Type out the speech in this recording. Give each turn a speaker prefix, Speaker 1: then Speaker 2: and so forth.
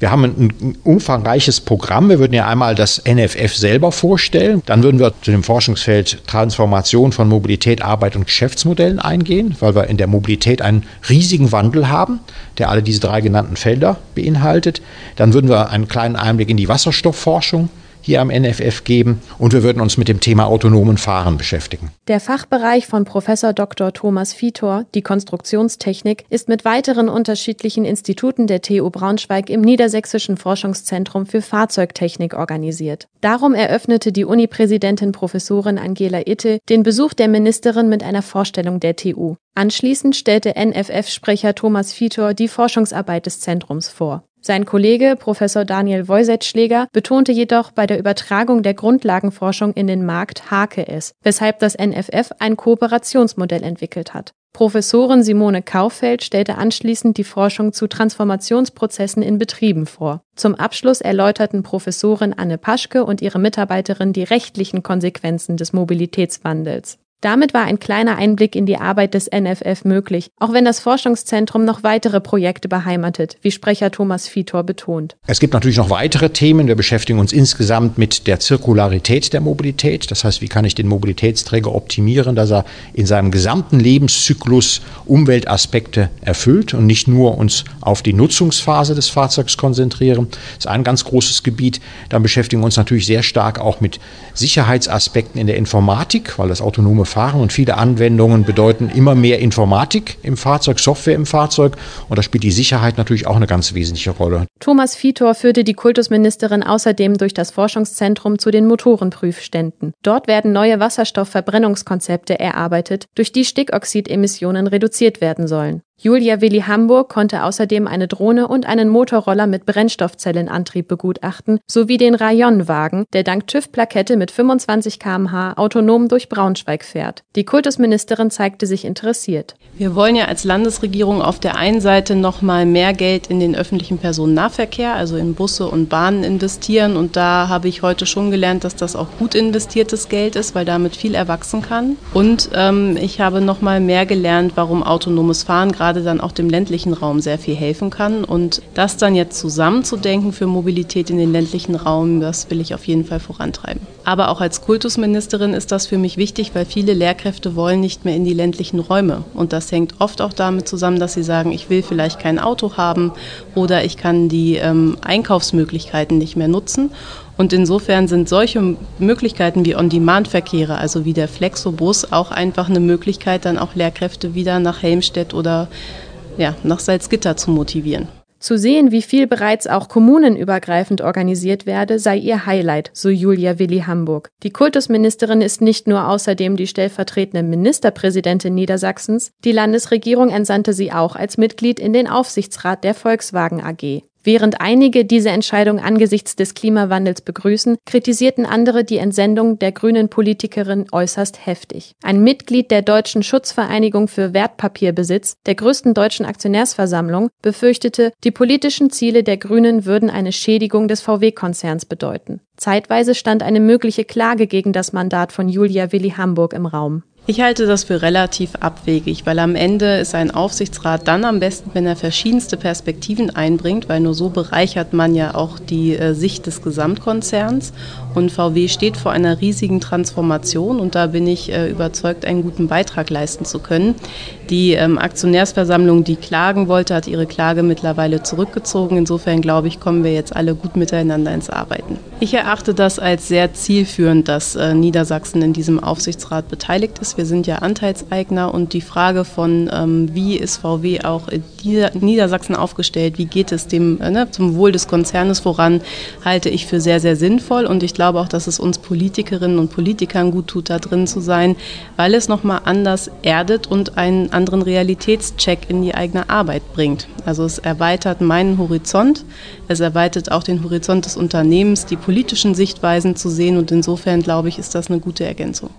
Speaker 1: Wir haben ein umfangreiches Programm. Wir würden ja einmal das NFF selber vorstellen. Dann würden wir zu dem Forschungsfeld Transformation von Mobilität, Arbeit und Geschäftsmodellen eingehen, weil wir in der Mobilität einen riesigen Wandel haben, der alle diese drei genannten Felder beinhaltet. Dann würden wir einen kleinen Einblick in die Wasserstoffforschung hier am NFF geben und wir würden uns mit dem Thema autonomen Fahren beschäftigen.
Speaker 2: Der Fachbereich von Professor Dr. Thomas Vitor, die Konstruktionstechnik, ist mit weiteren unterschiedlichen Instituten der TU Braunschweig im Niedersächsischen Forschungszentrum für Fahrzeugtechnik organisiert. Darum eröffnete die Uni-Präsidentin Professorin Angela Itte den Besuch der Ministerin mit einer Vorstellung der TU. Anschließend stellte NFF-Sprecher Thomas Vitor die Forschungsarbeit des Zentrums vor. Sein Kollege Professor Daniel Woisetschläger betonte jedoch, bei der Übertragung der Grundlagenforschung in den Markt hake es, weshalb das NFF ein Kooperationsmodell entwickelt hat. Professorin Simone Kaufeld stellte anschließend die Forschung zu Transformationsprozessen in Betrieben vor. Zum Abschluss erläuterten Professorin Anne Paschke und ihre Mitarbeiterin die rechtlichen Konsequenzen des Mobilitätswandels. Damit war ein kleiner Einblick in die Arbeit des NFF möglich, auch wenn das Forschungszentrum noch weitere Projekte beheimatet, wie Sprecher Thomas Vitor betont.
Speaker 1: Es gibt natürlich noch weitere Themen. Wir beschäftigen uns insgesamt mit der Zirkularität der Mobilität. Das heißt, wie kann ich den Mobilitätsträger optimieren, dass er in seinem gesamten Lebenszyklus Umweltaspekte erfüllt und nicht nur uns auf die Nutzungsphase des Fahrzeugs konzentrieren. Das ist ein ganz großes Gebiet. Dann beschäftigen wir uns natürlich sehr stark auch mit Sicherheitsaspekten in der Informatik, weil das autonome Fahren und viele Anwendungen bedeuten immer mehr Informatik im Fahrzeug, Software im Fahrzeug und da spielt die Sicherheit natürlich auch eine ganz wesentliche Rolle.
Speaker 2: Thomas Vitor führte die Kultusministerin außerdem durch das Forschungszentrum zu den Motorenprüfständen. Dort werden neue Wasserstoffverbrennungskonzepte erarbeitet, durch die Stickoxidemissionen reduziert werden sollen. Julia Willi Hamburg konnte außerdem eine Drohne und einen Motorroller mit Brennstoffzellenantrieb begutachten, sowie den Rayon-Wagen, der dank TÜV-Plakette mit 25 km/h autonom durch Braunschweig fährt. Die Kultusministerin zeigte sich interessiert.
Speaker 3: Wir wollen ja als Landesregierung auf der einen Seite noch mal mehr Geld in den öffentlichen Personennahverkehr, also in Busse und Bahnen investieren. Und da habe ich heute schon gelernt, dass das auch gut investiertes Geld ist, weil damit viel erwachsen kann. Und ähm, ich habe noch mal mehr gelernt, warum autonomes Fahren gerade gerade dann auch dem ländlichen Raum sehr viel helfen kann. Und das dann jetzt zusammenzudenken für Mobilität in den ländlichen Raum, das will ich auf jeden Fall vorantreiben. Aber auch als Kultusministerin ist das für mich wichtig, weil viele Lehrkräfte wollen nicht mehr in die ländlichen Räume. Und das hängt oft auch damit zusammen, dass sie sagen, ich will vielleicht kein Auto haben oder ich kann die ähm, Einkaufsmöglichkeiten nicht mehr nutzen. Und insofern sind solche Möglichkeiten wie On-Demand-Verkehre, also wie der Flexobus, auch einfach eine Möglichkeit, dann auch Lehrkräfte wieder nach Helmstedt oder ja, nach Salzgitter zu motivieren.
Speaker 2: Zu sehen, wie viel bereits auch kommunenübergreifend organisiert werde, sei ihr Highlight, so Julia Willi Hamburg. Die Kultusministerin ist nicht nur außerdem die stellvertretende Ministerpräsidentin Niedersachsens, die Landesregierung entsandte sie auch als Mitglied in den Aufsichtsrat der Volkswagen AG. Während einige diese Entscheidung angesichts des Klimawandels begrüßen, kritisierten andere die Entsendung der grünen Politikerin äußerst heftig. Ein Mitglied der Deutschen Schutzvereinigung für Wertpapierbesitz, der größten deutschen Aktionärsversammlung, befürchtete, die politischen Ziele der Grünen würden eine Schädigung des VW-Konzerns bedeuten. Zeitweise stand eine mögliche Klage gegen das Mandat von Julia Willi Hamburg im Raum.
Speaker 3: Ich halte das für relativ abwegig, weil am Ende ist ein Aufsichtsrat dann am besten, wenn er verschiedenste Perspektiven einbringt, weil nur so bereichert man ja auch die äh, Sicht des Gesamtkonzerns. Und VW steht vor einer riesigen Transformation und da bin ich äh, überzeugt, einen guten Beitrag leisten zu können. Die ähm, Aktionärsversammlung, die klagen wollte, hat ihre Klage mittlerweile zurückgezogen. Insofern glaube ich, kommen wir jetzt alle gut miteinander ins Arbeiten. Ich erachte das als sehr zielführend, dass äh, Niedersachsen in diesem Aufsichtsrat beteiligt ist. Wir sind ja Anteilseigner und die Frage von, ähm, wie ist VW auch in Niedersachsen aufgestellt, wie geht es dem äh, ne, zum Wohl des Konzernes voran, halte ich für sehr, sehr sinnvoll. Und ich glaube auch, dass es uns Politikerinnen und Politikern gut tut, da drin zu sein, weil es nochmal anders erdet und einen anderen Realitätscheck in die eigene Arbeit bringt. Also es erweitert meinen Horizont, es erweitert auch den Horizont des Unternehmens, die politischen Sichtweisen zu sehen und insofern glaube ich, ist das eine gute Ergänzung.